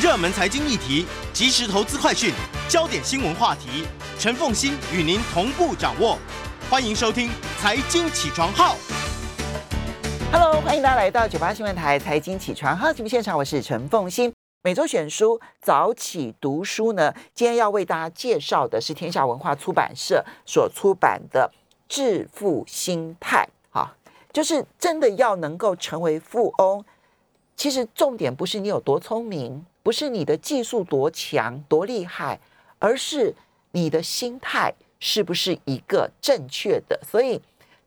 热门财经议题、即时投资快讯、焦点新闻话题，陈凤欣与您同步掌握。欢迎收听《财经起床号》。Hello，欢迎大家来到九八新闻台《财经起床号》节目现场，我是陈凤欣。每周选书早起读书呢，今天要为大家介绍的是天下文化出版社所出版的《致富心态》。哈，就是真的要能够成为富翁，其实重点不是你有多聪明，不是你的技术多强多厉害，而是你的心态。是不是一个正确的？所以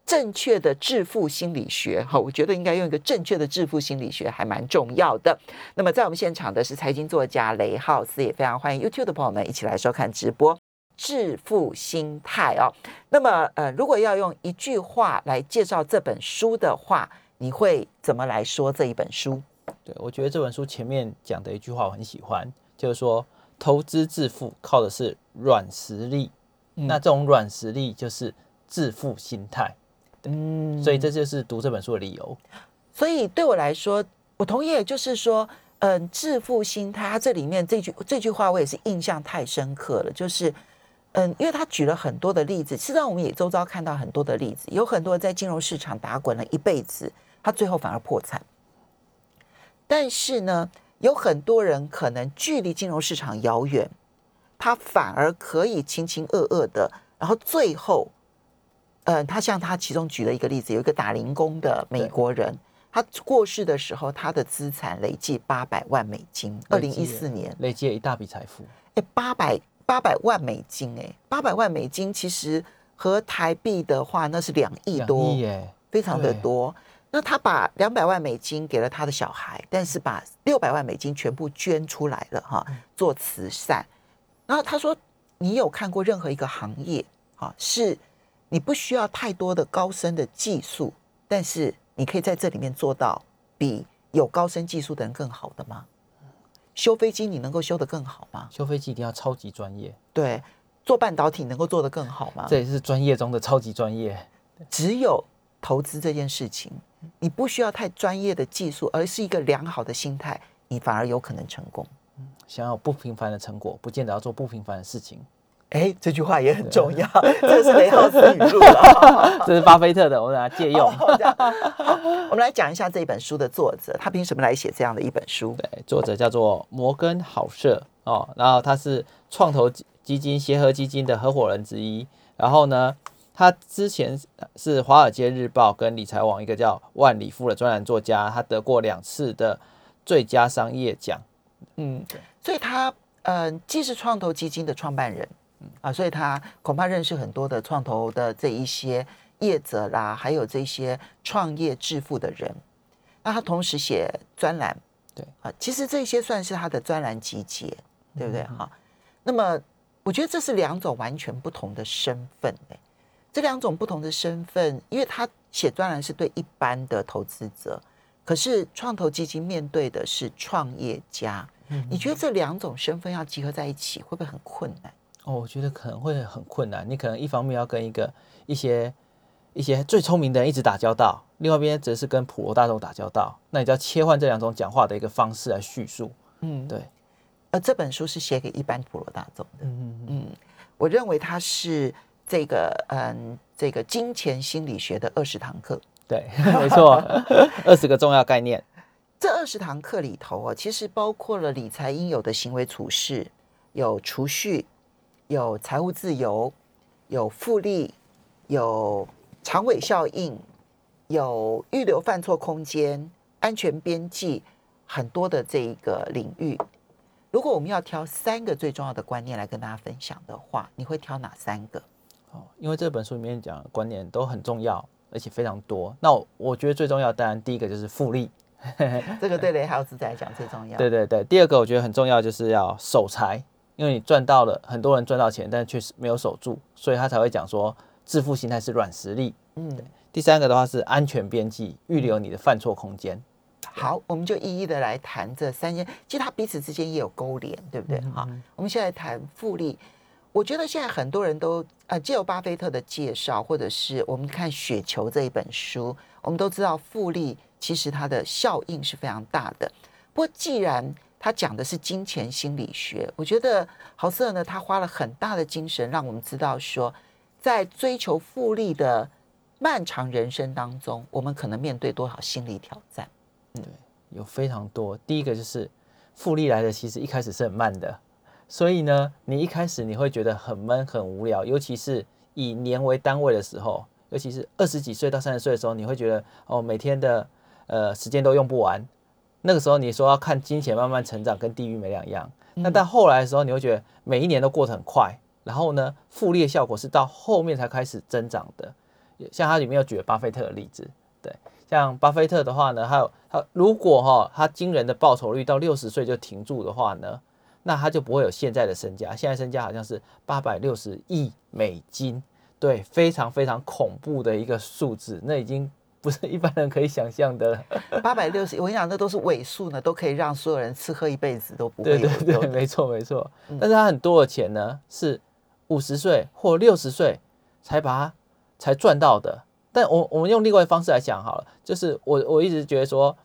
正确的致富心理学，哈，我觉得应该用一个正确的致富心理学还蛮重要的。那么在我们现场的是财经作家雷浩斯，也非常欢迎 YouTube 的朋友们一起来收看直播。致富心态哦，那么呃，如果要用一句话来介绍这本书的话，你会怎么来说这一本书？对，我觉得这本书前面讲的一句话我很喜欢，就是说投资致富靠的是软实力。那这种软实力就是致富心态，嗯，所以这就是读这本书的理由。所以对我来说，我同意，也就是说，嗯，致富心态，它这里面这句这句话，我也是印象太深刻了。就是，嗯，因为他举了很多的例子，实际上我们也周遭看到很多的例子，有很多在金融市场打滚了一辈子，他最后反而破产。但是呢，有很多人可能距离金融市场遥远。他反而可以浑浑噩噩的，然后最后，嗯、呃，他像他其中举了一个例子，有一个打零工的美国人，他过世的时候，他的资产累计八百万美金，二零一四年累计了一大笔财富。哎，八百八百万美金，哎，八百万美金其实和台币的话，那是两亿多，非常的多。那他把两百万美金给了他的小孩，但是把六百万美金全部捐出来了，哈，做慈善。然后他说：“你有看过任何一个行业啊，是你不需要太多的高深的技术，但是你可以在这里面做到比有高深技术的人更好的吗？修飞机你能够修得更好吗？修飞机一定要超级专业。对，做半导体能够做得更好吗？这也是专业中的超级专业。只有投资这件事情，你不需要太专业的技术，而是一个良好的心态，你反而有可能成功。”想要不平凡的成果，不见得要做不平凡的事情。哎，这句话也很重要，这是雷浩斯语录了，这是巴菲特的，我们来借用。好，我们来讲一下这本书的作者，他凭什么来写这样的一本书？对，作者叫做摩根好社哦，然后他是创投基金协和基金的合伙人之一。然后呢，他之前是《华尔街日报》跟理财网一个叫万里富的专栏作家，他得过两次的最佳商业奖。嗯，所以他嗯、呃，既是创投基金的创办人，嗯啊，所以他恐怕认识很多的创投的这一些业者啦，还有这些创业致富的人。那他同时写专栏，对啊，其实这些算是他的专栏集结，对不对？哈、嗯，那么我觉得这是两种完全不同的身份。这两种不同的身份，因为他写专栏是对一般的投资者。可是创投基金面对的是创业家，嗯，你觉得这两种身份要集合在一起，会不会很困难？哦，我觉得可能会很困难。你可能一方面要跟一个一些一些最聪明的人一直打交道，另外一边则是跟普罗大众打交道。那你就要切换这两种讲话的一个方式来叙述。嗯，对。呃这本书是写给一般普罗大众的。嗯嗯，我认为它是这个嗯这个金钱心理学的二十堂课。对，没错，二十个重要概念。这二十堂课里头啊，其实包括了理财应有的行为处事，有储蓄，有财务自由，有复利，有长尾效应，有预留犯错空间，安全边际，很多的这一个领域。如果我们要挑三个最重要的观念来跟大家分享的话，你会挑哪三个？哦，因为这本书里面讲的观念都很重要。而且非常多。那我，我觉得最重要，当然第一个就是复利，这个对雷豪斯来讲最重要。对对对，第二个我觉得很重要，就是要守财，因为你赚到了，很多人赚到钱，但确实没有守住，所以他才会讲说致富心态是软实力。嗯，第三个的话是安全边际，预留你的犯错空间。好，我们就一一的来谈这三件，其实它彼此之间也有勾连，对不对？好，我们现在谈复利。我觉得现在很多人都呃，借由巴菲特的介绍，或者是我们看《雪球》这一本书，我们都知道复利其实它的效应是非常大的。不过，既然他讲的是金钱心理学。我觉得豪瑟呢，他花了很大的精神，让我们知道说，在追求复利的漫长人生当中，我们可能面对多少心理挑战。嗯，对，有非常多。第一个就是复利来的，其实一开始是很慢的，所以呢，你一开始你会觉得很闷、很无聊，尤其是以年为单位的时候，尤其是二十几岁到三十岁的时候，你会觉得哦，每天的呃时间都用不完。那个时候你说要看金钱慢慢成长，跟地狱没两样。那到后来的时候，你会觉得每一年都过得很快。然后呢，复利的效果是到后面才开始增长的。像它里面有举了巴菲特的例子，对，像巴菲特的话呢，还有他如果哈他惊人的报酬率到六十岁就停住的话呢，那他就不会有现在的身价。现在身价好像是八百六十亿美金，对，非常非常恐怖的一个数字，那已经。不是一般人可以想象的。八百六十，我跟你讲，那都是尾数呢，都可以让所有人吃喝一辈子都不会。对对对，没错没错。但是他很多的钱呢，是五十岁或六十岁才把它才赚到的。但我我们用另外一方式来讲好了，就是我我一直觉得说，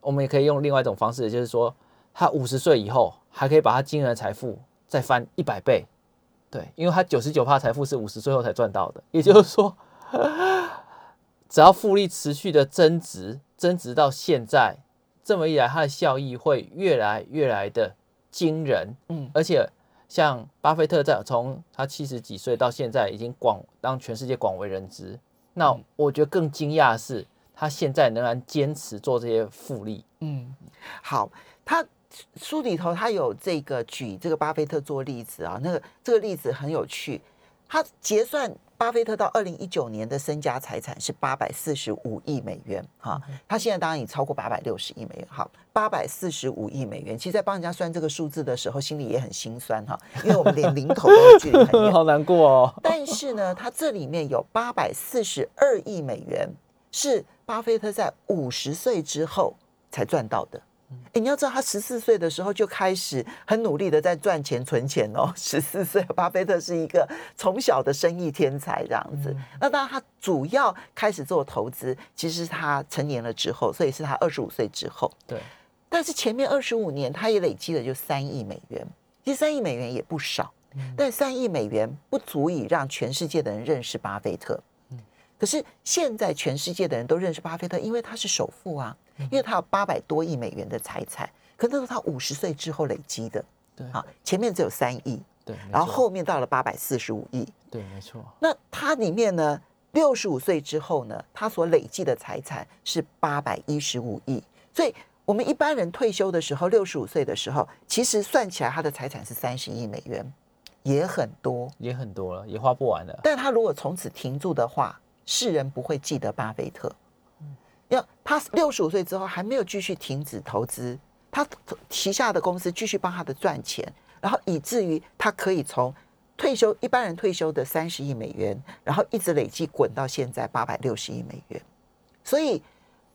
我们也可以用另外一种方式，就是说，他五十岁以后还可以把他惊人的财富再翻一百倍。对，因为他九十九趴财富是五十岁后才赚到的，也就是说。只要复利持续的增值，增值到现在，这么一来，它的效益会越来越来的惊人。嗯，而且像巴菲特在从他七十几岁到现在，已经广让全世界广为人知。那我觉得更惊讶的是，他现在仍然坚持做这些复利。嗯，好，他书里头他有这个举这个巴菲特做例子啊，那个这个例子很有趣，他结算。巴菲特到二零一九年的身家财产是八百四十五亿美元，哈，他现在当然已超过八百六十亿美元，好，八百四十五亿美元。其实，在帮人家算这个数字的时候，心里也很心酸哈，因为我们连零头都距离很远，好难过哦。但是呢，他这里面有八百四十二亿美元是巴菲特在五十岁之后才赚到的。哎，你要知道，他十四岁的时候就开始很努力的在赚钱存钱哦。十四岁，巴菲特是一个从小的生意天才这样子。那当然，他主要开始做投资，其实是他成年了之后，所以是他二十五岁之后。对。但是前面二十五年，他也累积了就三亿美元。其实三亿美元也不少，但三亿美元不足以让全世界的人认识巴菲特。可是现在全世界的人都认识巴菲特，因为他是首富啊。因为他有八百多亿美元的财产，可那是他五十岁之后累积的。对啊，前面只有三亿，对，然后后面到了八百四十五亿，对，没错。那他里面呢，六十五岁之后呢，他所累积的财产是八百一十五亿。所以，我们一般人退休的时候，六十五岁的时候，其实算起来他的财产是三十亿美元，也很多，也很多了，也花不完了。但他如果从此停住的话，世人不会记得巴菲特。要他六十五岁之后还没有继续停止投资，他旗下的公司继续帮他的赚钱，然后以至于他可以从退休一般人退休的三十亿美元，然后一直累计滚到现在八百六十亿美元。所以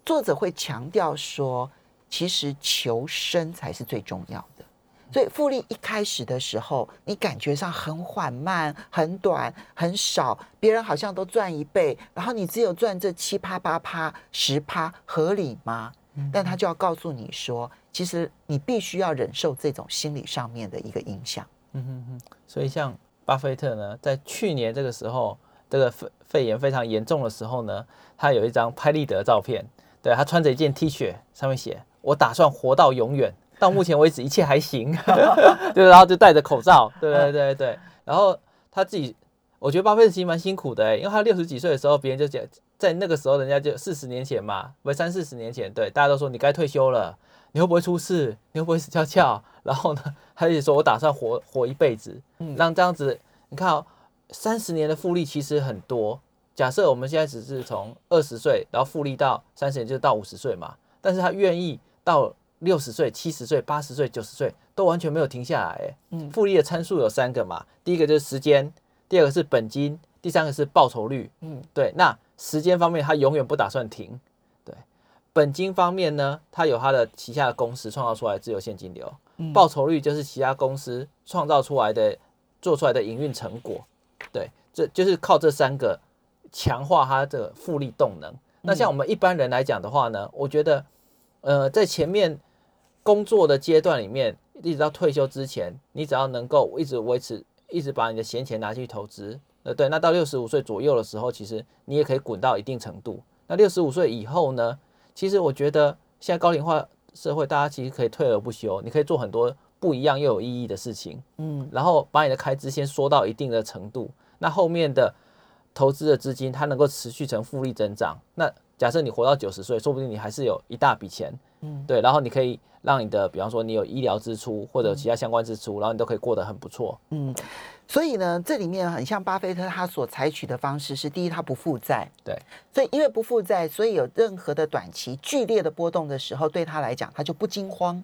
作者会强调说，其实求生才是最重要的。所以复利一开始的时候，你感觉上很缓慢、很短、很少，别人好像都赚一倍，然后你只有赚这七趴、八趴、十趴，合理吗？但他就要告诉你说，其实你必须要忍受这种心理上面的一个影响。嗯哼哼。所以像巴菲特呢，在去年这个时候，这个肺肺炎非常严重的时候呢，他有一张拍立得照片，对，他穿着一件 T 恤，上面写：“我打算活到永远。”到目前为止一切还行，对，然后就戴着口罩，对对对对，然后他自己，我觉得巴菲特其实蛮辛苦的，因为他六十几岁的时候，别人就讲，在那个时候人家就四十年前嘛，不三四十年前，对，大家都说你该退休了，你会不会出事？你会不会死翘翘？然后呢，他就说我打算活活一辈子，让这样子，你看哦，三十年的复利其实很多。假设我们现在只是从二十岁，然后复利到三十年，就是到五十岁嘛，但是他愿意到。六十岁、七十岁、八十岁、九十岁都完全没有停下来。哎，嗯，复利的参数有三个嘛，第一个就是时间，第二个是本金，第三个是报酬率。嗯，对。那时间方面，他永远不打算停。对，本金方面呢，他有他的旗下的公司创造出来的自由现金流。嗯，报酬率就是其他公司创造出来的、做出来的营运成果。对，这就是靠这三个强化他的复利动能。那像我们一般人来讲的话呢，我觉得，呃，在前面。工作的阶段里面，一直到退休之前，你只要能够一直维持，一直把你的闲钱拿去投资，呃，对，那到六十五岁左右的时候，其实你也可以滚到一定程度。那六十五岁以后呢？其实我觉得现在高龄化社会，大家其实可以退而不休，你可以做很多不一样又有意义的事情，嗯，然后把你的开支先缩到一定的程度，那后面的投资的资金它能够持续成复利增长。那假设你活到九十岁，说不定你还是有一大笔钱，嗯，对，然后你可以让你的，比方说你有医疗支出或者其他相关支出，然后你都可以过得很不错，嗯。所以呢，这里面很像巴菲特他所采取的方式是：第一，他不负债，对，所以因为不负债，所以有任何的短期剧烈的波动的时候，对他来讲，他就不惊慌，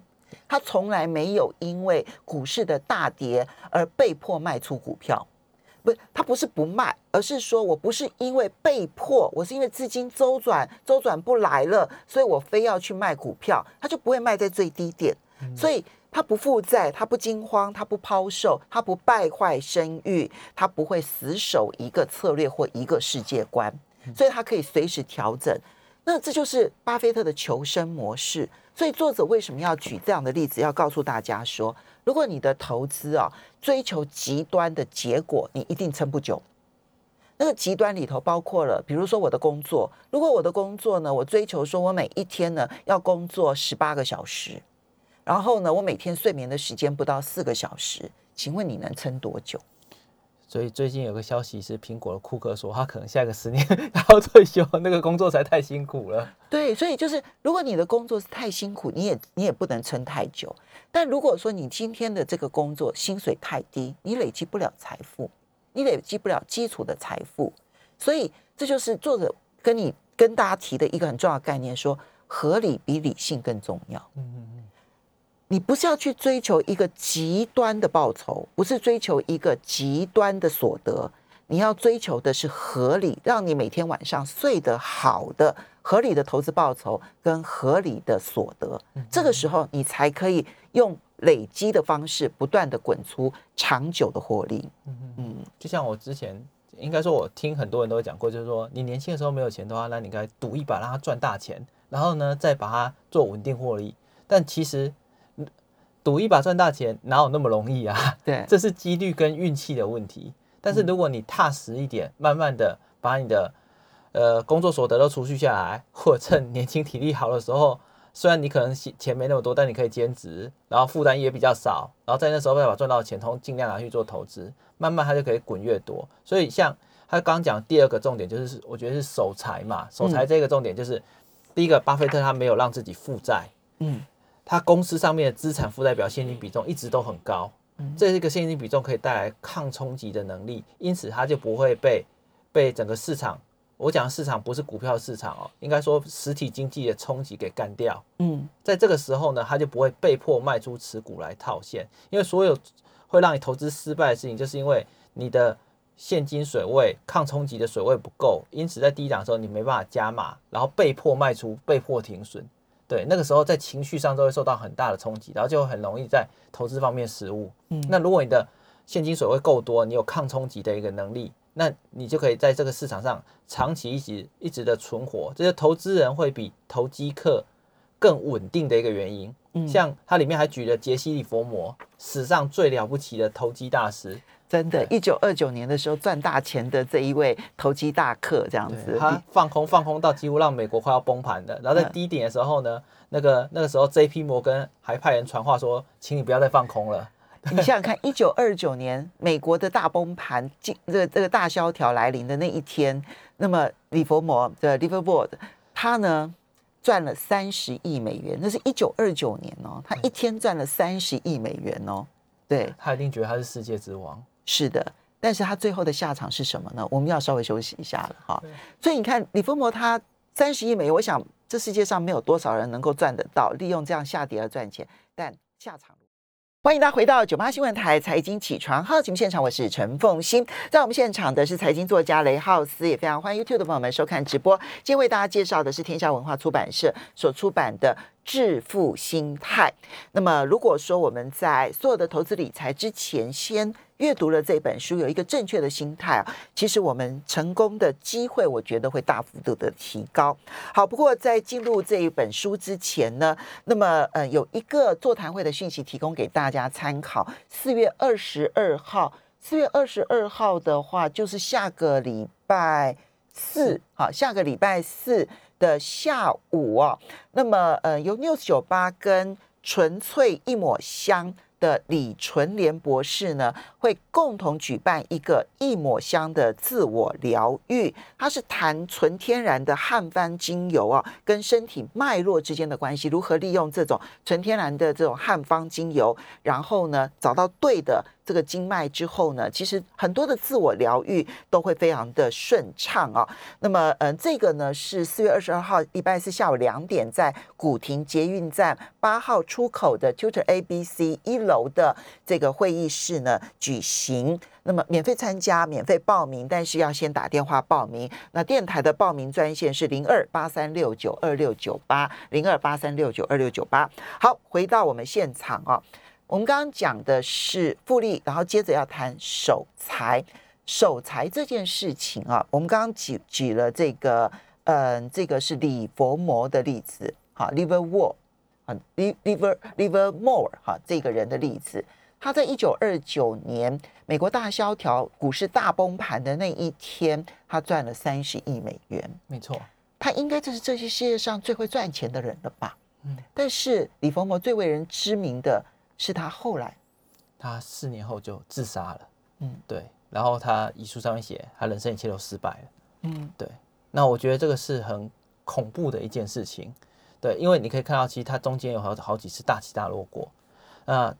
他从来没有因为股市的大跌而被迫卖出股票，不，他不是不卖，而是说我不是因为被迫，我是因为资金周转周转不来了，所以我非要去卖股票，他就不会卖在最低点，所以。他不负债，他不惊慌，他不抛售，他不败坏声誉，他不会死守一个策略或一个世界观，所以他可以随时调整。那这就是巴菲特的求生模式。所以作者为什么要举这样的例子，要告诉大家说，如果你的投资啊追求极端的结果，你一定撑不久。那个极端里头包括了，比如说我的工作，如果我的工作呢，我追求说我每一天呢要工作十八个小时。然后呢，我每天睡眠的时间不到四个小时，请问你能撑多久？所以最近有个消息是，苹果的库克说，他可能下个十年要退休，那个工作才太辛苦了。对，所以就是如果你的工作是太辛苦，你也你也不能撑太久。但如果说你今天的这个工作薪水太低，你累积不了财富，你累积不了基础的财富。所以这就是作者跟你跟大家提的一个很重要的概念，说合理比理性更重要。嗯嗯嗯。你不是要去追求一个极端的报酬，不是追求一个极端的所得，你要追求的是合理，让你每天晚上睡得好的合理的投资报酬跟合理的所得。这个时候，你才可以用累积的方式，不断的滚出长久的获利。嗯嗯，就像我之前应该说，我听很多人都讲过，就是说，你年轻的时候没有钱的话，那你应该赌一把，让他赚大钱，然后呢，再把它做稳定获利。但其实。赌一把赚大钱哪有那么容易啊？对，这是几率跟运气的问题。但是如果你踏实一点，慢慢的把你的呃工作所得都储蓄下来，或者趁年轻体力好的时候，虽然你可能钱没那么多，但你可以兼职，然后负担也比较少，然后在那时候再把赚到的钱，通尽量拿去做投资，慢慢它就可以滚越多。所以像他刚讲第二个重点就是，我觉得是守财嘛，守财这个重点就是、嗯、第一个，巴菲特他没有让自己负债，嗯。他公司上面的资产负债表现金比重一直都很高，这是一个现金比重可以带来抗冲击的能力，因此它就不会被被整个市场，我讲的市场不是股票市场哦，应该说实体经济的冲击给干掉。嗯，在这个时候呢，它就不会被迫卖出持股来套现，因为所有会让你投资失败的事情，就是因为你的现金水位抗冲击的水位不够，因此在低档的时候你没办法加码，然后被迫卖出，被迫停损。对，那个时候在情绪上都会受到很大的冲击，然后就很容易在投资方面失误。嗯，那如果你的现金水位够多，你有抗冲击的一个能力，那你就可以在这个市场上长期一直一直的存活。这些投资人会比投机客更稳定的一个原因。嗯，像它里面还举了杰西·利佛摩，史上最了不起的投机大师。真的，一九二九年的时候赚大钱的这一位投机大客，这样子，他放空放空到几乎让美国快要崩盘的。然后在低点的时候呢，那个那个时候 J.P. 摩根还派人传话说，请你不要再放空了。你想想看，一九二九年美国的大崩盘，这个这个大萧条来临的那一天，那么李佛摩的 Liverboard 他呢赚了三十亿美元，那是一九二九年哦，他一天赚了三十亿美元哦，对，他一定觉得他是世界之王。是的，但是他最后的下场是什么呢？我们要稍微休息一下了哈。所以你看，李佛摩他三十亿美元，我想这世界上没有多少人能够赚得到，利用这样下跌而赚钱。但下场，欢迎大家回到九八新闻台财经起床号节目现场，我是陈凤欣，在我们现场的是财经作家雷浩斯，也非常欢迎 YouTube 的朋友们收看直播。今天为大家介绍的是天下文化出版社所出版的。致富心态。那么，如果说我们在所有的投资理财之前，先阅读了这本书，有一个正确的心态啊，其实我们成功的机会，我觉得会大幅度的提高。好，不过在进入这一本书之前呢，那么呃，有一个座谈会的讯息提供给大家参考。四月二十二号，四月二十二号的话，就是下个礼拜四，好，下个礼拜四。的下午啊，那么呃，由 News 酒吧跟纯粹一抹香的李纯莲博士呢，会共同举办一个一抹香的自我疗愈。他是谈纯天然的汉方精油啊，跟身体脉络之间的关系，如何利用这种纯天然的这种汉方精油，然后呢，找到对的。这个经脉之后呢，其实很多的自我疗愈都会非常的顺畅啊。那么，嗯、呃，这个呢是四月二十二号礼拜四下午两点，在古亭捷运站八号出口的 Tutor ABC 一楼的这个会议室呢举行。那么，免费参加，免费报名，但是要先打电话报名。那电台的报名专线是零二八三六九二六九八零二八三六九二六九八。好，回到我们现场啊。我们刚刚讲的是复利，然后接着要谈守财。守财这件事情啊，我们刚刚举举了这个，嗯、呃，这个是李佛摩的例子，哈，Livermore，啊，Liver Livermore，哈，这个人的例子，他在一九二九年美国大萧条、股市大崩盘的那一天，他赚了三十亿美元。没错，他应该就是这些世界上最会赚钱的人了吧？嗯，但是李佛摩最为人知名的。是他后来，他四年后就自杀了。嗯，对。然后他遗书上面写，他人生一切都失败了。嗯，对。那我觉得这个是很恐怖的一件事情。对，因为你可以看到，其实他中间有好好几次大起大落过。那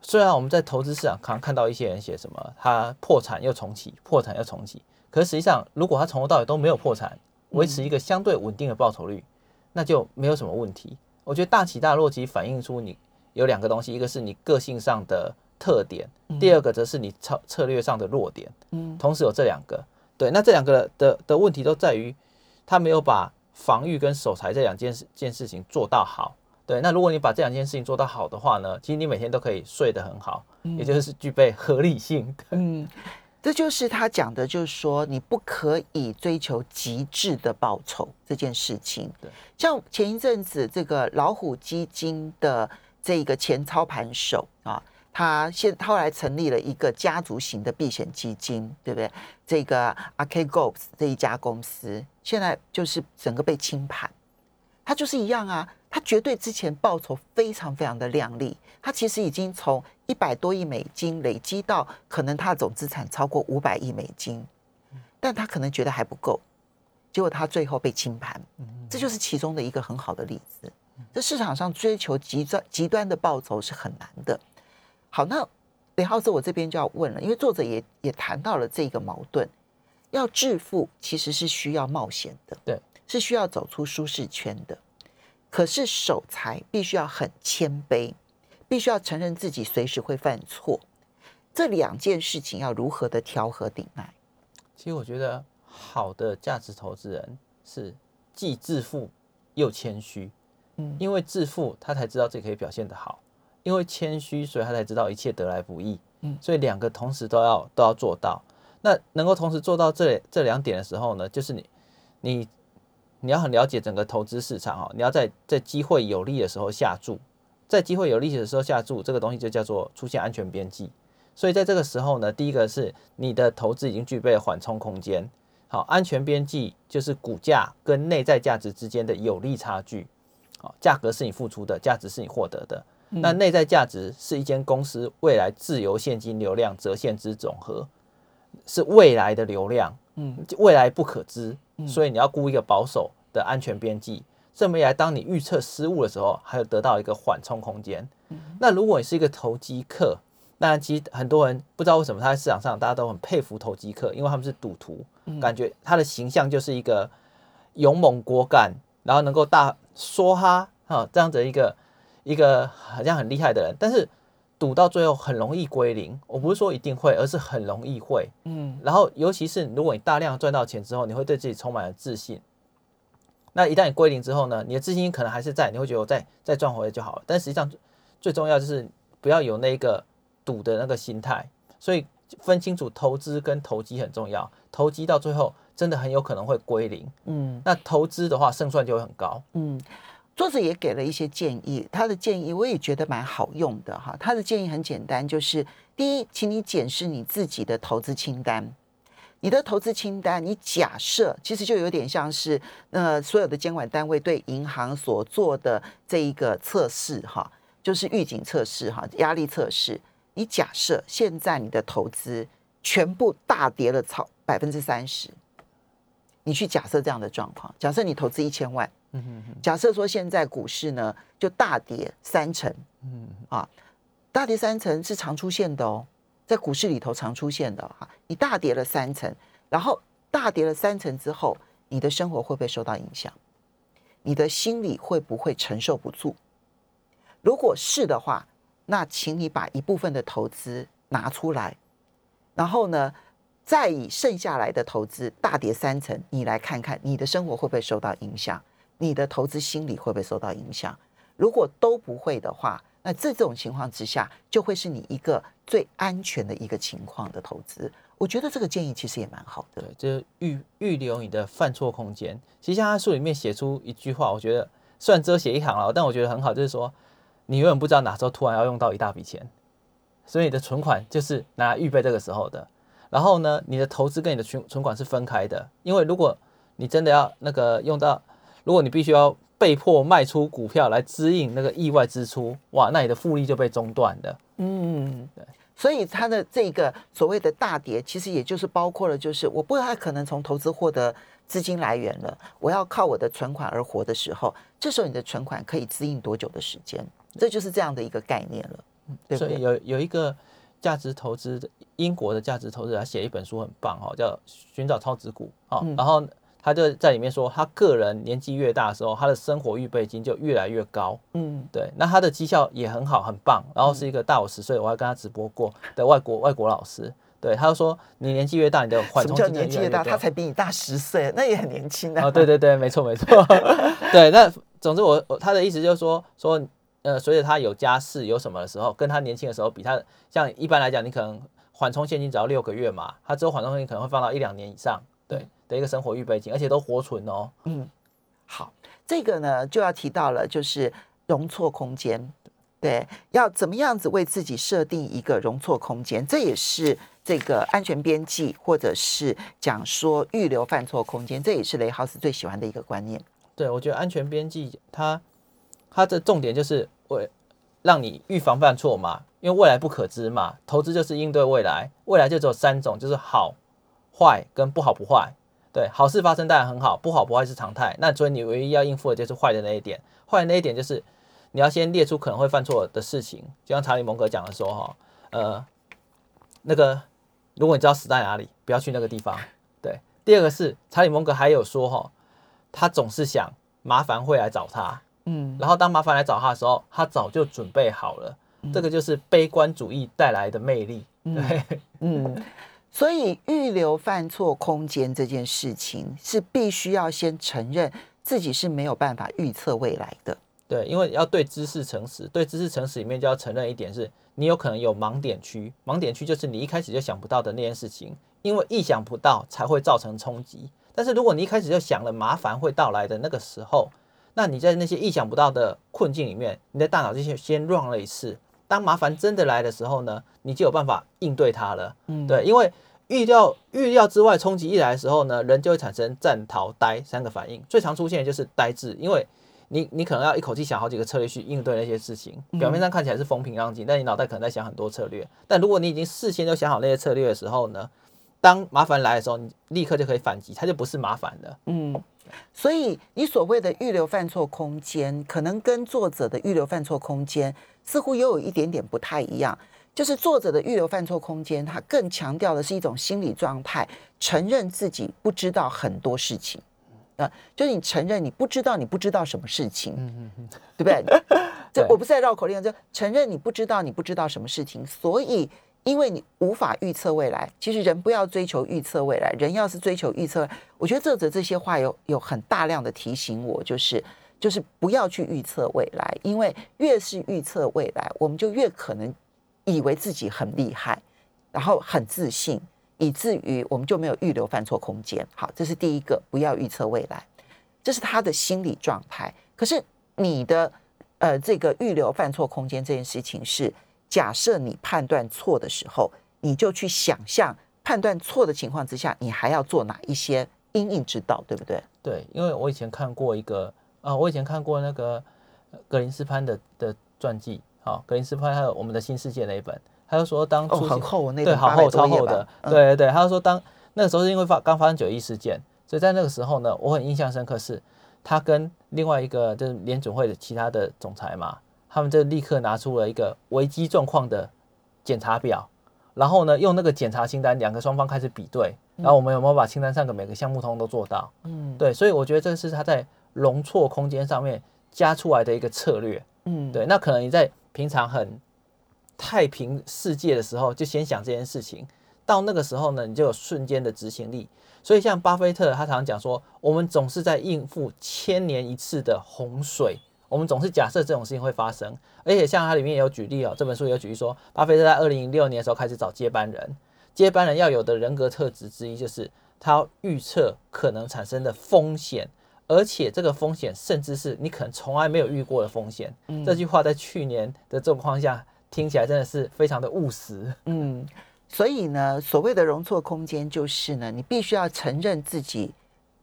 虽然我们在投资市场看看到一些人写什么，他破产又重启，破产又重启。可是实际上，如果他从头到尾都没有破产，维持一个相对稳定的报酬率，那就没有什么问题。我觉得大起大落其实反映出你。有两个东西，一个是你个性上的特点，第二个则是你策策略上的弱点。嗯，同时有这两个，对，那这两个的的问题都在于他没有把防御跟守财这两件事件事情做到好。对，那如果你把这两件事情做到好的话呢，其实你每天都可以睡得很好，也就是具备合理性。嗯，这就是他讲的，就是说你不可以追求极致的报酬这件事情。对，像前一阵子这个老虎基金的。这个前操盘手啊，他现后来成立了一个家族型的避险基金，对不对？这个 Archegos 这一家公司现在就是整个被清盘，他就是一样啊，他绝对之前报酬非常非常的亮丽，他其实已经从一百多亿美金累积到可能他的总资产超过五百亿美金，但他可能觉得还不够，结果他最后被清盘，这就是其中的一个很好的例子。这市场上追求极端极端的报酬是很难的。好，那李浩子，我这边就要问了，因为作者也也谈到了这个矛盾：要致富其实是需要冒险的，对，是需要走出舒适圈的。可是守财必须要很谦卑，必须要承认自己随时会犯错。这两件事情要如何的调和顶来？其实我觉得好的价值投资人是既致富又谦虚。因为自负，他才知道自己可以表现得好；因为谦虚，所以他才知道一切得来不易。嗯，所以两个同时都要都要做到。那能够同时做到这这两点的时候呢，就是你你你要很了解整个投资市场哦，你要在在机会有利的时候下注，在机会有利的时候下注，这个东西就叫做出现安全边际。所以在这个时候呢，第一个是你的投资已经具备缓冲空间。好，安全边际就是股价跟内在价值之间的有利差距。好，价格是你付出的，价值是你获得的。那内在价值是一间公司未来自由现金流量折现之总和，是未来的流量，嗯，未来不可知，所以你要估一个保守的安全边际。这么一来，当你预测失误的时候，还有得到一个缓冲空间。那如果你是一个投机客，那其实很多人不知道为什么他在市场上大家都很佩服投机客，因为他们是赌徒，感觉他的形象就是一个勇猛果敢，然后能够大。说哈，哈，这样子一个一个好像很厉害的人，但是赌到最后很容易归零。我不是说一定会，而是很容易会。嗯，然后尤其是如果你大量赚到钱之后，你会对自己充满了自信。那一旦你归零之后呢，你的自信心可能还是在，你会觉得我再再赚回来就好了。但实际上最重要就是不要有那个赌的那个心态，所以分清楚投资跟投机很重要。投机到最后真的很有可能会归零，嗯，那投资的话胜算就会很高，嗯。作者也给了一些建议，他的建议我也觉得蛮好用的哈。他的建议很简单，就是第一，请你检视你自己的投资清单。你的投资清单，你假设其实就有点像是呃所有的监管单位对银行所做的这一个测试哈，就是预警测试哈，压力测试。你假设现在你的投资全部大跌了超百分之三十，你去假设这样的状况，假设你投资一千万。嗯哼哼，假设说现在股市呢就大跌三成，嗯啊，大跌三成是常出现的哦，在股市里头常出现的哈。你大跌了三成，然后大跌了三成之后，你的生活会不会受到影响？你的心理会不会承受不住？如果是的话，那请你把一部分的投资拿出来，然后呢，再以剩下来的投资大跌三成，你来看看你的生活会不会受到影响？你的投资心理会不会受到影响？如果都不会的话，那这种情况之下，就会是你一个最安全的一个情况的投资。我觉得这个建议其实也蛮好的。对，就是预预留你的犯错空间。其实像他书里面写出一句话，我觉得虽然只有写一行了，但我觉得很好，就是说你永远不知道哪时候突然要用到一大笔钱，所以你的存款就是拿来预备这个时候的。然后呢，你的投资跟你的存存款是分开的，因为如果你真的要那个用到。如果你必须要被迫卖出股票来支应那个意外支出，哇，那你的复利就被中断了。嗯，对。所以它的这个所谓的大跌，其实也就是包括了，就是我不太可能从投资获得资金来源了，我要靠我的存款而活的时候，这时候你的存款可以支应多久的时间？这就是这样的一个概念了。对，对。所以有有一个价值投资的英国的价值投资者，他写一本书很棒哦，叫《寻找超值股》啊，然后。他就在里面说，他个人年纪越大的时候，他的生活预备金就越来越高。嗯，对。那他的绩效也很好，很棒。然后是一个大我十岁，我还跟他直播过的外国外国老师。对，他就说，你年纪越大，你的缓冲期越，年纪越大，他才比你大十岁，那也很年轻啊。哦，对对对，没错没错。对，那总之我我他的意思就是说说，呃，随着他有家室有什么的时候，跟他年轻的时候比，他像一般来讲，你可能缓冲现金只要六个月嘛，他之后缓冲现金可能会放到一两年以上。对。的一个生活预备金，而且都活存哦。嗯，好，这个呢就要提到了，就是容错空间。对，要怎么样子为自己设定一个容错空间？这也是这个安全边际，或者是讲说预留犯错空间，这也是雷豪斯最喜欢的一个观念。对，我觉得安全边际，它它的重点就是为让你预防犯错嘛，因为未来不可知嘛。投资就是应对未来，未来就只有三种，就是好、坏跟不好不坏。对，好事发生当然很好，不好不坏是常态。那所以你唯一要应付的就是坏的那一点。坏的那一点就是你要先列出可能会犯错的事情，就像查理蒙格讲的说哈，呃，那个如果你知道死在哪里，不要去那个地方。对，第二个是查理蒙格还有说哈，他总是想麻烦会来找他，嗯，然后当麻烦来找他的时候，他早就准备好了。这个就是悲观主义带来的魅力。对，嗯。嗯所以预留犯错空间这件事情是必须要先承认自己是没有办法预测未来的。对，因为要对知识诚实，对知识诚实里面就要承认一点是，你有可能有盲点区。盲点区就是你一开始就想不到的那件事情，因为意想不到才会造成冲击。但是如果你一开始就想了麻烦会到来的那个时候，那你在那些意想不到的困境里面，你的大脑就先先 run 了一次。当麻烦真的来的时候呢，你就有办法应对它了。嗯，对，因为预料预料之外冲击一来的时候呢，人就会产生战、逃、呆三个反应。最常出现的就是呆滞，因为你你可能要一口气想好几个策略去应对那些事情。表面上看起来是风平浪静，但你脑袋可能在想很多策略。但如果你已经事先就想好那些策略的时候呢，当麻烦来的时候，你立刻就可以反击，它就不是麻烦了。嗯，所以你所谓的预留犯错空间，可能跟作者的预留犯错空间。似乎又有一点点不太一样，就是作者的预留犯错空间，他更强调的是一种心理状态，承认自己不知道很多事情，啊，就是你承认你不知道你不知道什么事情，对不对？这我不是在绕口令，就承认你不知道你不知道什么事情，所以因为你无法预测未来。其实人不要追求预测未来，人要是追求预测，我觉得作者这些话有有很大量的提醒我，就是就是不要去预测未来，因为越是预测未来，我们就越可能以为自己很厉害，然后很自信，以至于我们就没有预留犯错空间。好，这是第一个，不要预测未来，这是他的心理状态。可是你的呃这个预留犯错空间这件事情是。假设你判断错的时候，你就去想象判断错的情况之下，你还要做哪一些因应之道，对不对？对，因为我以前看过一个啊，我以前看过那个格林斯潘的的传记，好、哦，格林斯潘还有我们的新世界那一本，他就说当哦很厚那对好厚超厚的，嗯、对对对，他就说当那个时候是因为发刚发生九一事件，所以在那个时候呢，我很印象深刻是，他跟另外一个就是联准会的其他的总裁嘛。他们就立刻拿出了一个危机状况的检查表，然后呢，用那个检查清单，两个双方开始比对，然后我们有没有把清单上的每个项目通通都做到？嗯，对，所以我觉得这是他在容错空间上面加出来的一个策略。嗯，对，那可能你在平常很太平世界的时候，就先想这件事情，到那个时候呢，你就有瞬间的执行力。所以像巴菲特他常常讲说，我们总是在应付千年一次的洪水。我们总是假设这种事情会发生，而且像它里面也有举例哦，这本书也有举例说，巴菲特在二零零六年的时候开始找接班人，接班人要有的人格特质之一就是他要预测可能产生的风险，而且这个风险甚至是你可能从来没有遇过的风险。嗯，这句话在去年的状况下听起来真的是非常的务实。嗯，所以呢，所谓的容错空间就是呢，你必须要承认自己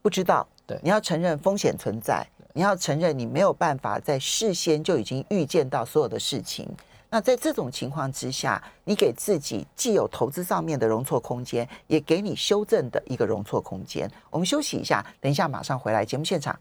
不知道，对，你要承认风险存在。你要承认你没有办法在事先就已经预见到所有的事情。那在这种情况之下，你给自己既有投资上面的容错空间，也给你修正的一个容错空间。我们休息一下，等一下马上回来节目现场。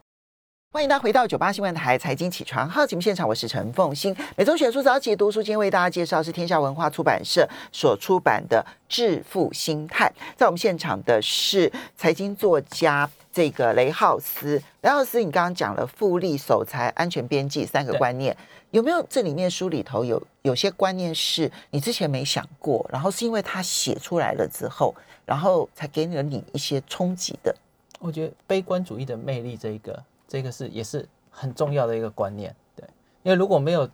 欢迎大家回到九八新闻台财经起床号节目现场，我是陈凤欣。每周选书早起读书，今天为大家介绍是天下文化出版社所出版的《致富心态》。在我们现场的是财经作家这个雷浩斯。雷浩斯，你刚刚讲了复利、守财、安全边际三个观念，有没有这里面书里头有有些观念是你之前没想过，然后是因为他写出来了之后，然后才给了你一些冲击的？我觉得悲观主义的魅力这一个。这个是也是很重要的一个观念，对，因为如果没有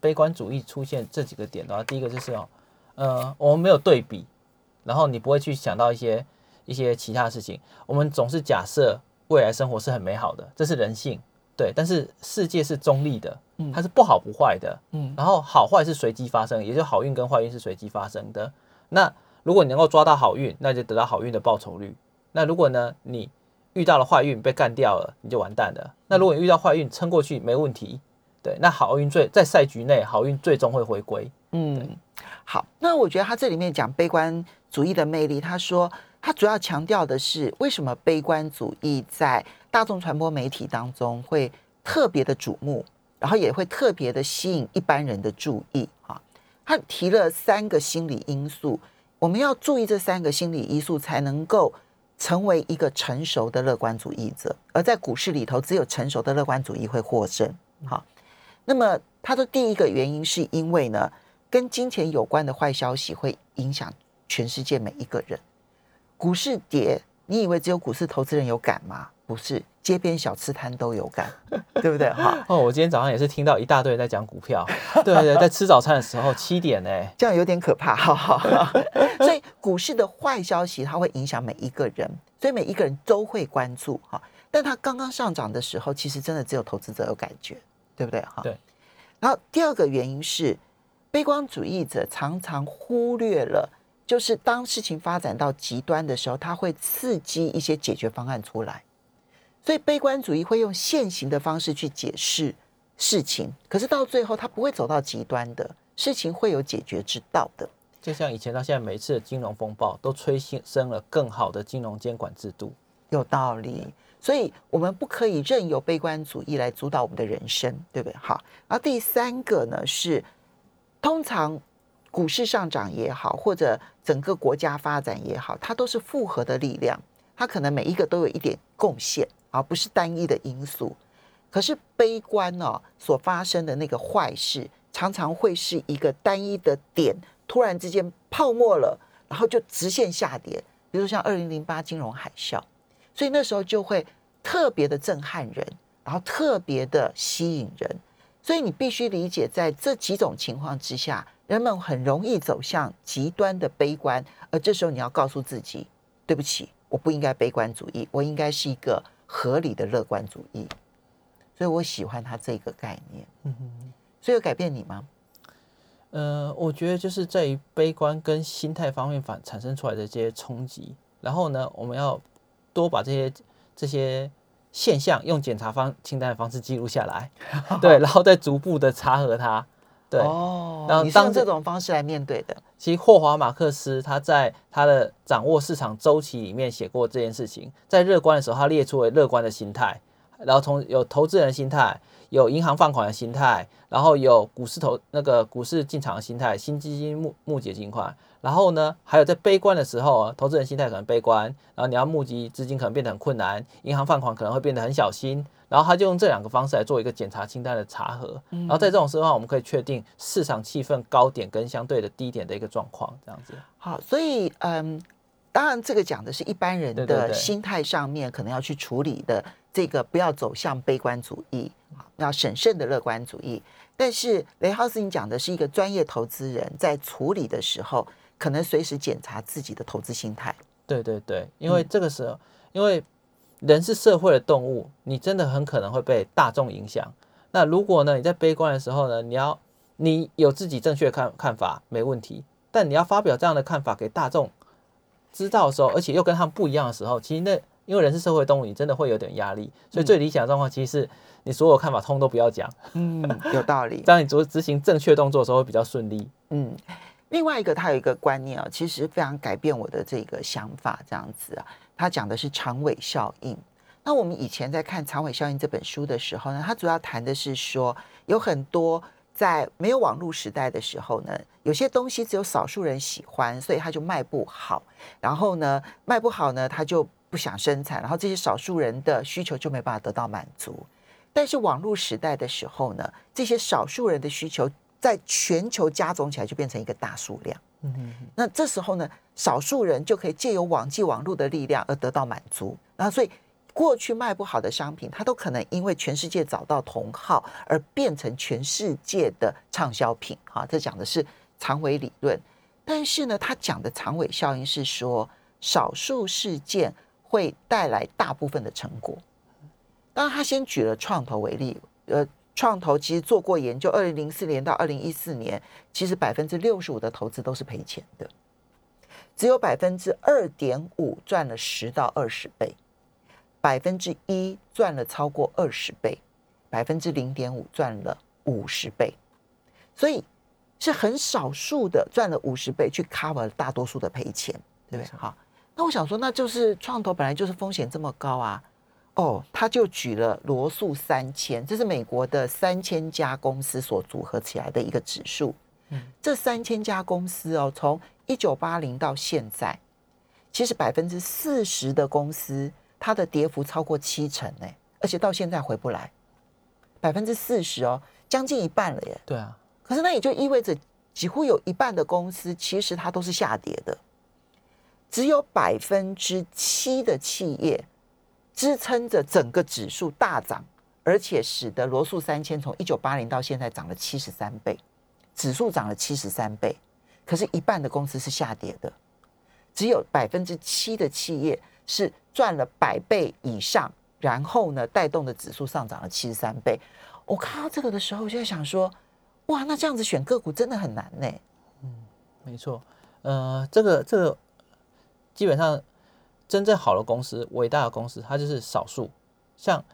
悲观主义出现这几个点的话，第一个就是哦，呃，我们没有对比，然后你不会去想到一些一些其他的事情。我们总是假设未来生活是很美好的，这是人性，对。但是世界是中立的，它是不好不坏的，嗯。然后好坏是随机发生，也就是好运跟坏运是随机发生的。那如果你能够抓到好运，那就得到好运的报酬率。那如果呢，你遇到了坏运被干掉了，你就完蛋了。那如果你遇到坏运撑过去没问题，对，那好运最在赛局内，好运最终会回归。嗯，好，那我觉得他这里面讲悲观主义的魅力，他说他主要强调的是为什么悲观主义在大众传播媒体当中会特别的瞩目，然后也会特别的吸引一般人的注意啊。他提了三个心理因素，我们要注意这三个心理因素才能够。成为一个成熟的乐观主义者，而在股市里头，只有成熟的乐观主义会获胜。好，那么他的第一个原因是因为呢，跟金钱有关的坏消息会影响全世界每一个人。股市跌，你以为只有股市投资人有感吗？不是。街边小吃摊都有感，对不对？哈哦，我今天早上也是听到一大堆人在讲股票，对对，在吃早餐的时候七点呢，这样有点可怕，哈哈。所以股市的坏消息它会影响每一个人，所以每一个人都会关注哈。但它刚刚上涨的时候，其实真的只有投资者有感觉，对不对？哈，对。然后第二个原因是，悲观主义者常常忽略了，就是当事情发展到极端的时候，它会刺激一些解决方案出来。所以悲观主义会用现行的方式去解释事情，可是到最后它不会走到极端的，事情会有解决之道的。就像以前到现在，每一次的金融风暴都催生了更好的金融监管制度，有道理。所以我们不可以任由悲观主义来主导我们的人生，对不对？好，然后第三个呢是，通常股市上涨也好，或者整个国家发展也好，它都是复合的力量，它可能每一个都有一点贡献。而不是单一的因素，可是悲观呢、所发生的那个坏事，常常会是一个单一的点，突然之间泡沫了，然后就直线下跌。比如像二零零八金融海啸，所以那时候就会特别的震撼人，然后特别的吸引人。所以你必须理解，在这几种情况之下，人们很容易走向极端的悲观，而这时候你要告诉自己：对不起，我不应该悲观主义，我应该是一个合理的乐观主义。所以我喜欢他这个概念。嗯哼，所以有改变你吗？呃，我觉得就是在于悲观跟心态方面反产生出来的这些冲击，然后呢，我们要多把这些这些现象用检查方清单的方式记录下来，对，然后再逐步的查核它。对，哦，然后当这种方式来面对的。其实霍华马克思他在他的掌握市场周期里面写过这件事情，在乐观的时候，他列出了乐观的心态。然后从有投资人的心态，有银行放款的心态，然后有股市投那个股市进场的心态，新基金募募集金款，然后呢，还有在悲观的时候，投资人心态可能悲观，然后你要募集资金可能变得很困难，银行放款可能会变得很小心，然后他就用这两个方式来做一个检查清单的查核，然后在这种时候，我们可以确定市场气氛高点跟相对的低点的一个状况，这样子。好，所以嗯。当然，这个讲的是一般人的心态上面可能要去处理的，这个不要走向悲观主义，要审慎的乐观主义。但是雷浩斯，你讲的是一个专业投资人在处理的时候，可能随时检查自己的投资心态。对对对，因为这个时候，因为人是社会的动物，你真的很可能会被大众影响。那如果呢，你在悲观的时候呢，你要你有自己正确的看看法没问题，但你要发表这样的看法给大众。知道的时候，而且又跟他们不一样的时候，其实那因为人是社会动物，你真的会有点压力。所以最理想的状况，其实是你所有看法通都不要讲。嗯，有道理。当你做执行正确动作的时候会比较顺利。嗯，另外一个他有一个观念啊，其实非常改变我的这个想法。这样子啊，他讲的是长尾效应。那我们以前在看《长尾效应》这本书的时候呢，他主要谈的是说有很多。在没有网络时代的时候呢，有些东西只有少数人喜欢，所以它就卖不好。然后呢，卖不好呢，他就不想生产，然后这些少数人的需求就没办法得到满足。但是网络时代的时候呢，这些少数人的需求在全球加总起来就变成一个大数量。嗯哼哼。那这时候呢，少数人就可以借由网际网络的力量而得到满足。然后所以。过去卖不好的商品，它都可能因为全世界找到同好而变成全世界的畅销品。哈，这讲的是长尾理论。但是呢，他讲的长尾效应是说，少数事件会带来大部分的成果。当然，他先举了创投为例。呃，创投其实做过研究，二零零四年到二零一四年，其实百分之六十五的投资都是赔钱的，只有百分之二点五赚了十到二十倍。百分之一赚了超过二十倍，百分之零点五赚了五十倍，所以是很少数的赚了五十倍去 cover 大多数的赔钱，对不对？好，那我想说，那就是创投本来就是风险这么高啊。哦，他就举了罗素三千，这是美国的三千家公司所组合起来的一个指数。嗯，这三千家公司哦，从一九八零到现在，其实百分之四十的公司。它的跌幅超过七成呢，而且到现在回不来，百分之四十哦，将近一半了耶。对啊，可是那也就意味着几乎有一半的公司其实它都是下跌的，只有百分之七的企业支撑着整个指数大涨，而且使得罗素三千从一九八零到现在涨了七十三倍，指数涨了七十三倍，可是一半的公司是下跌的，只有百分之七的企业是。赚了百倍以上，然后呢，带动的指数上涨了七十三倍。我看到这个的时候，我就在想说，哇，那这样子选个股真的很难呢。嗯，没错。呃，这个这个基本上真正好的公司、伟大的公司，它就是少数。像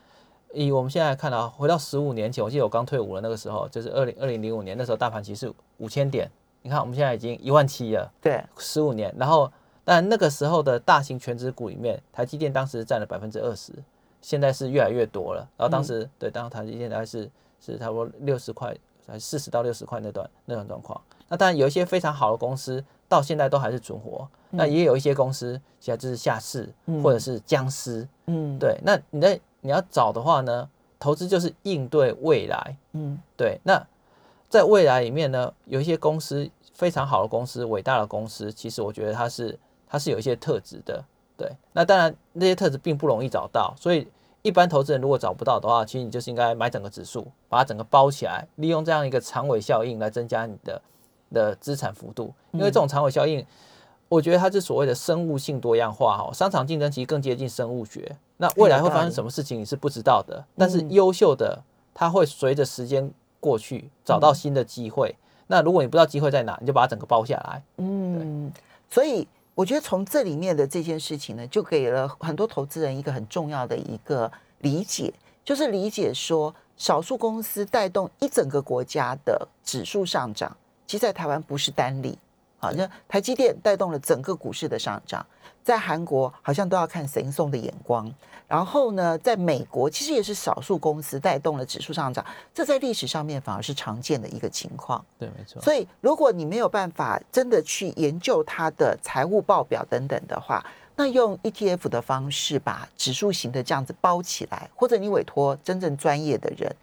以我们现在看到，回到十五年前，我记得我刚退伍的那个时候，就是二零二零零五年，那时候大盘其实是五千点。你看，我们现在已经一万七了。对，十五年，然后。但那个时候的大型全职股里面，台积电当时占了百分之二十，现在是越来越多了。然后当时、嗯、对，当时台积电大概是是差不多六十块，还四十到六十块那段那段状况。那当然有一些非常好的公司，到现在都还是存活。嗯、那也有一些公司现在就是下市，嗯、或者是僵尸。嗯，对。那你在你要找的话呢，投资就是应对未来。嗯，对。那在未来里面呢，有一些公司非常好的公司，伟大的公司，其实我觉得它是它是有一些特质的。对，那当然那些特质并不容易找到，所以一般投资人如果找不到的话，其实你就是应该买整个指数，把它整个包起来，利用这样一个长尾效应来增加你的的资产幅度。因为这种长尾效应，我觉得它是所谓的生物性多样化哈，商场竞争其实更接近生物学。那未来会发生什么事情你是不知道的，但是优秀的它会随着时间过去找到新的机会。那如果你不知道机会在哪，你就把它整个包下来。嗯，所以。我觉得从这里面的这件事情呢，就给了很多投资人一个很重要的一个理解，就是理解说，少数公司带动一整个国家的指数上涨，其实在台湾不是单例。好，那台积电带动了整个股市的上涨，在韩国好像都要看神送的眼光。然后呢，在美国其实也是少数公司带动了指数上涨，这在历史上面反而是常见的一个情况。对，没错。所以，如果你没有办法真的去研究它的财务报表等等的话，那用 ETF 的方式把指数型的这样子包起来，或者你委托真正专业的人。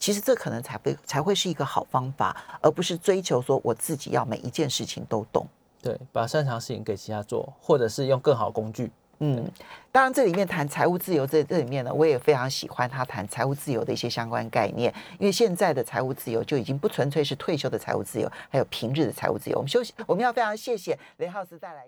其实这可能才会才会是一个好方法，而不是追求说我自己要每一件事情都懂。对，把擅长事情给其他做，或者是用更好工具。嗯，当然这里面谈财务自由，这这里面呢，我也非常喜欢他谈财务自由的一些相关概念，因为现在的财务自由就已经不纯粹是退休的财务自由，还有平日的财务自由。我们休息，我们要非常谢谢雷浩斯带来。